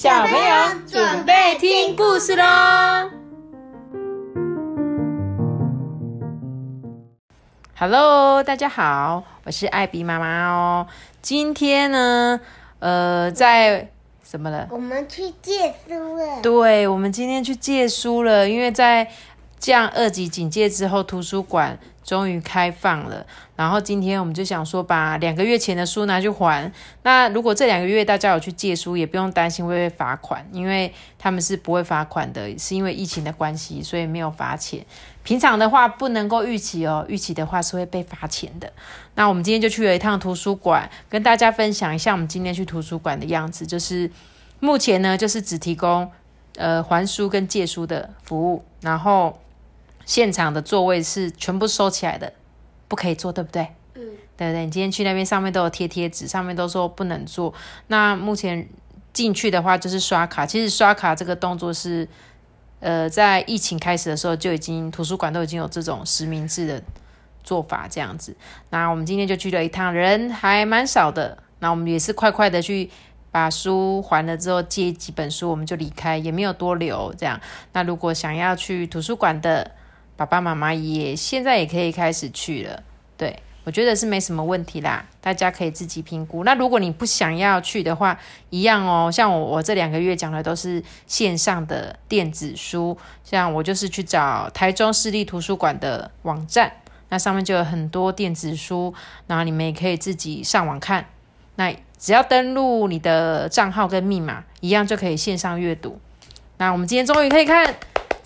小朋友准备听故事喽！Hello，大家好，我是艾比妈妈哦。今天呢，呃，在什么了？我们去借书了。对，我们今天去借书了，因为在降二级警戒之后，图书馆。终于开放了，然后今天我们就想说，把两个月前的书拿去还。那如果这两个月大家有去借书，也不用担心会被罚款，因为他们是不会罚款的，是因为疫情的关系，所以没有罚钱。平常的话不能够预期哦，预期的话是会被罚钱的。那我们今天就去了一趟图书馆，跟大家分享一下我们今天去图书馆的样子。就是目前呢，就是只提供呃还书跟借书的服务，然后。现场的座位是全部收起来的，不可以坐，对不对？嗯，对不对？你今天去那边上面都有贴贴纸，上面都说不能坐。那目前进去的话就是刷卡，其实刷卡这个动作是，呃，在疫情开始的时候就已经图书馆都已经有这种实名制的做法这样子。那我们今天就去了一趟，人还蛮少的。那我们也是快快的去把书还了之后，借几本书我们就离开，也没有多留这样。那如果想要去图书馆的，爸爸妈妈也现在也可以开始去了，对我觉得是没什么问题啦，大家可以自己评估。那如果你不想要去的话，一样哦。像我我这两个月讲的都是线上的电子书，像我就是去找台中市立图书馆的网站，那上面就有很多电子书，然后你们也可以自己上网看。那只要登录你的账号跟密码，一样就可以线上阅读。那我们今天终于可以看。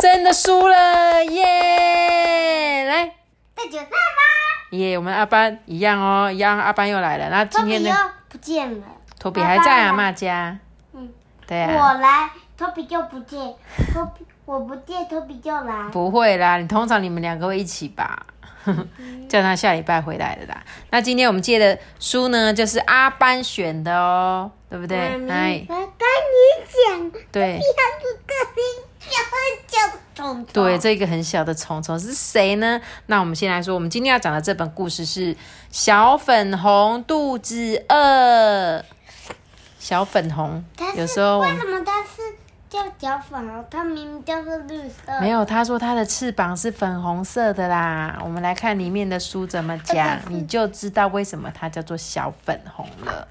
真的输了耶！来，再举爸爸。耶，我们阿班一样哦，一样阿班又来了。那今天呢？不见了。托比还在阿妈家。嗯，对啊。我来，托比就不见。托比，我不见，托比就来。不会啦，你通常你们两个会一起吧？叫他下礼拜回来的啦。那今天我们借的书呢，就是阿班选的哦，对不对？哎，我跟你讲，对。对，这个很小的虫虫是谁呢？那我们先来说，我们今天要讲的这本故事是《小粉红肚子饿》。小粉红，有时候为什么它是叫小粉红？它明明叫做绿色。没有，他说它的翅膀是粉红色的啦。我们来看里面的书怎么讲，你就知道为什么它叫做小粉红了。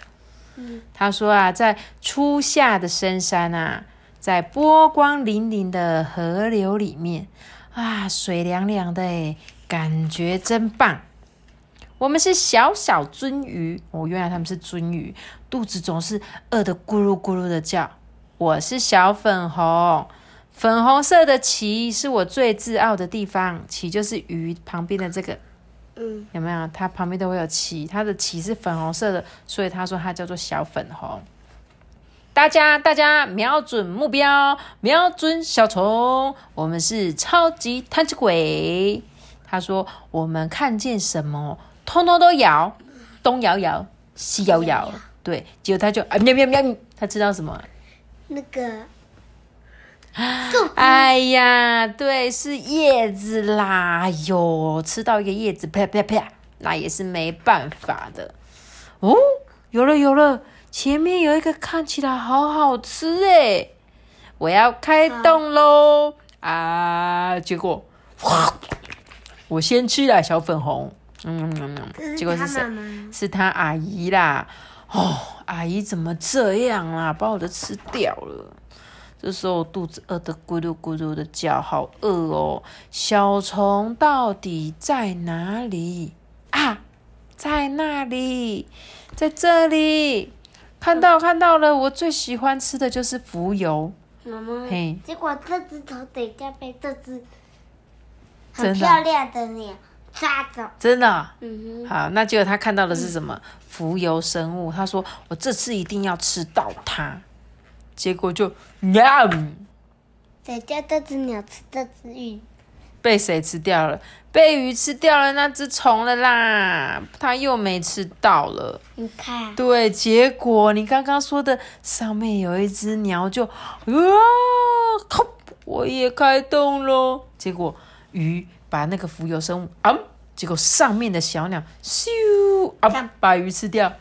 嗯，他说啊，在初夏的深山啊。在波光粼粼的河流里面，啊，水凉凉的诶感觉真棒。我们是小小鳟鱼，哦，原来他们是鳟鱼，肚子总是饿得咕噜咕噜的叫。我是小粉红，粉红色的鳍是我最自傲的地方。鳍就是鱼旁边的这个，嗯，有没有？它旁边都会有鳍，它的鳍是粉红色的，所以他说它叫做小粉红。大家，大家瞄准目标，瞄准小虫。我们是超级贪吃鬼。他说：“我们看见什么，通通都咬，东摇摇，西摇摇。”对，结果他就啊喵喵喵，他知道什么？那个，哎呀，对，是叶子啦。哟，吃到一个叶子，啪啪啪，那也是没办法的。哦，有了，有了。前面有一个看起来好好吃哎，我要开动喽啊！结果，我先吃了小粉红，嗯嗯嗯，结果是谁？是他阿姨啦！哦，阿姨怎么这样啦？把我的吃掉了。这时候肚子饿得咕噜咕噜的叫，好饿哦！小虫到底在哪里啊？在那里，在这里。看到看到了，我最喜欢吃的就是浮游。妈妈，嘿，结果这只头等一下被这只很漂亮的鸟抓走。真的？嗯哼。好，那结果他看到的是什么？浮游生物。他说：“我这次一定要吃到它。”结果就喵。谁叫这只鸟吃这只鱼？被谁吃掉了？被鱼吃掉了那只虫了啦，它又没吃到了。你看，对，结果你刚刚说的上面有一只鸟就啊，靠，我也开动了。结果鱼把那个浮游生物啊，结果上面的小鸟咻啊，把鱼吃掉。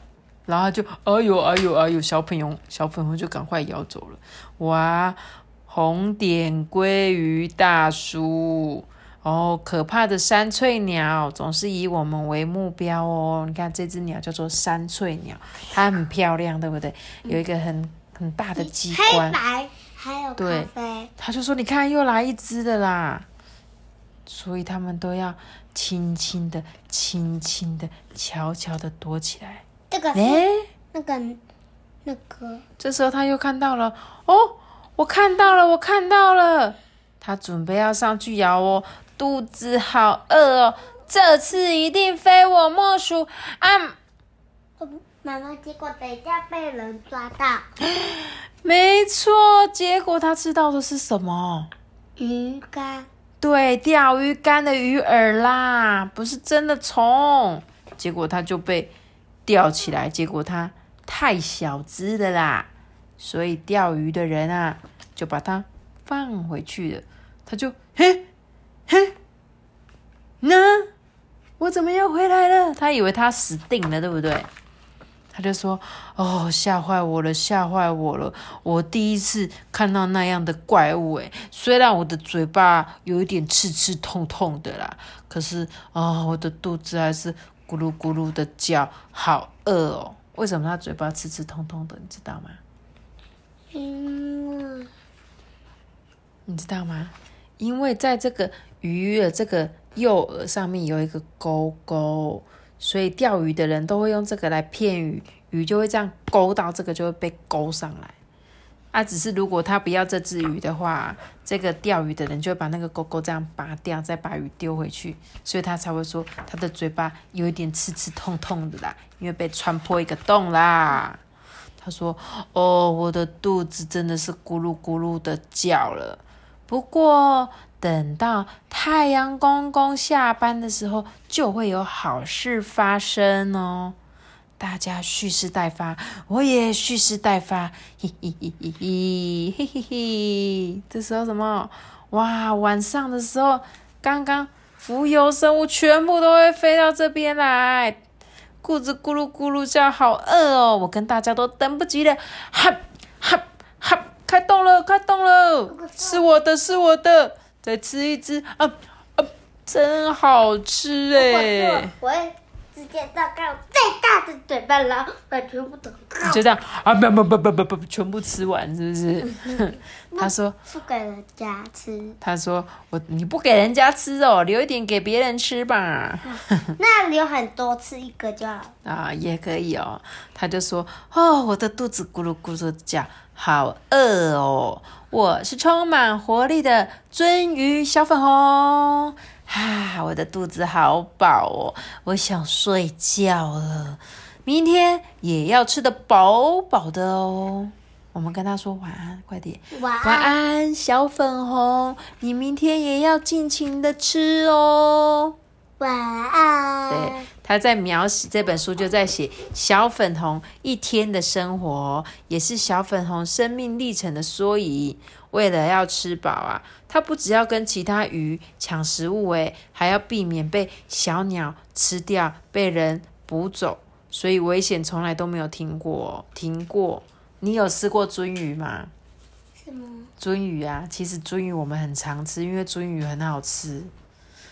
然后就哎呦哎呦哎呦，小朋友小朋友就赶快咬走了。哇，红点鲑鱼大叔。哦，可怕的山翠鸟总是以我们为目标哦。你看这只鸟叫做山翠鸟，它很漂亮，对不对？有一个很很大的机关，黑白还有咖啡。他就说：“你看，又来一只的啦。”所以他们都要轻轻的、轻轻的、悄悄的躲起来。这个是那个那个。这时候他又看到了，哦，我看到了，我看到了。他准备要上去咬哦。肚子好饿哦，这次一定非我莫属啊！妈妈，结果等一下被人抓到。没错，结果他知道的是什么？鱼竿。对，钓鱼竿的鱼饵啦，不是真的虫。结果他就被钓起来，结果他太小只的啦，所以钓鱼的人啊就把它放回去了。他就嘿。嘿，那我怎么又回来了？他以为他死定了，对不对？他就说：“哦，吓坏我了，吓坏我了！我第一次看到那样的怪物，诶，虽然我的嘴巴有一点刺刺痛痛的啦，可是啊，我的肚子还是咕噜咕噜的叫，好饿哦！为什么他嘴巴刺刺痛痛的？你知道吗？嗯，你知道吗？因为在这个。”鱼的这个诱饵上面有一个钩钩，所以钓鱼的人都会用这个来骗鱼，鱼就会这样勾到这个，就会被勾上来。啊，只是如果他不要这只鱼的话，这个钓鱼的人就会把那个钩钩这样拔掉，再把鱼丢回去，所以他才会说他的嘴巴有一点刺刺痛痛的啦，因为被穿破一个洞啦。他说：“哦，我的肚子真的是咕噜咕噜的叫了，不过。”等到太阳公公下班的时候，就会有好事发生哦！大家蓄势待发，我也蓄势待发，嘿嘿嘿嘿嘿嘿嘿！这时候什么？哇，晚上的时候，刚刚浮游生物全部都会飞到这边来，肚子咕噜咕噜叫，好饿哦！我跟大家都等不及了，哈哈哈！开动了，开动了，是我的，是我的。再吃一只啊啊，真好吃哎！我会直接张开最大的嘴巴，然后把全部都就这样啊！不不不不不不，全部吃完是不是？他说不给人家吃。他说我你不给人家吃哦，留一点给别人吃吧。那留很多，吃一个就好。啊，也可以哦。他就说哦，我的肚子咕噜咕噜叫，好饿哦。我是充满活力的鳟鱼小粉红，哈，我的肚子好饱哦，我想睡觉了。明天也要吃的饱饱的哦。我们跟他说晚安，快点，晚安，小粉红，你明天也要尽情的吃哦。晚安。对，他在描写这本书，就在写小粉红一天的生活，也是小粉红生命历程的缩影。为了要吃饱啊，他不只要跟其他鱼抢食物，诶，还要避免被小鸟吃掉、被人捕走，所以危险从来都没有停过。停过，你有吃过鳟鱼吗？什么？鳟鱼啊，其实鳟鱼我们很常吃，因为鳟鱼很好吃。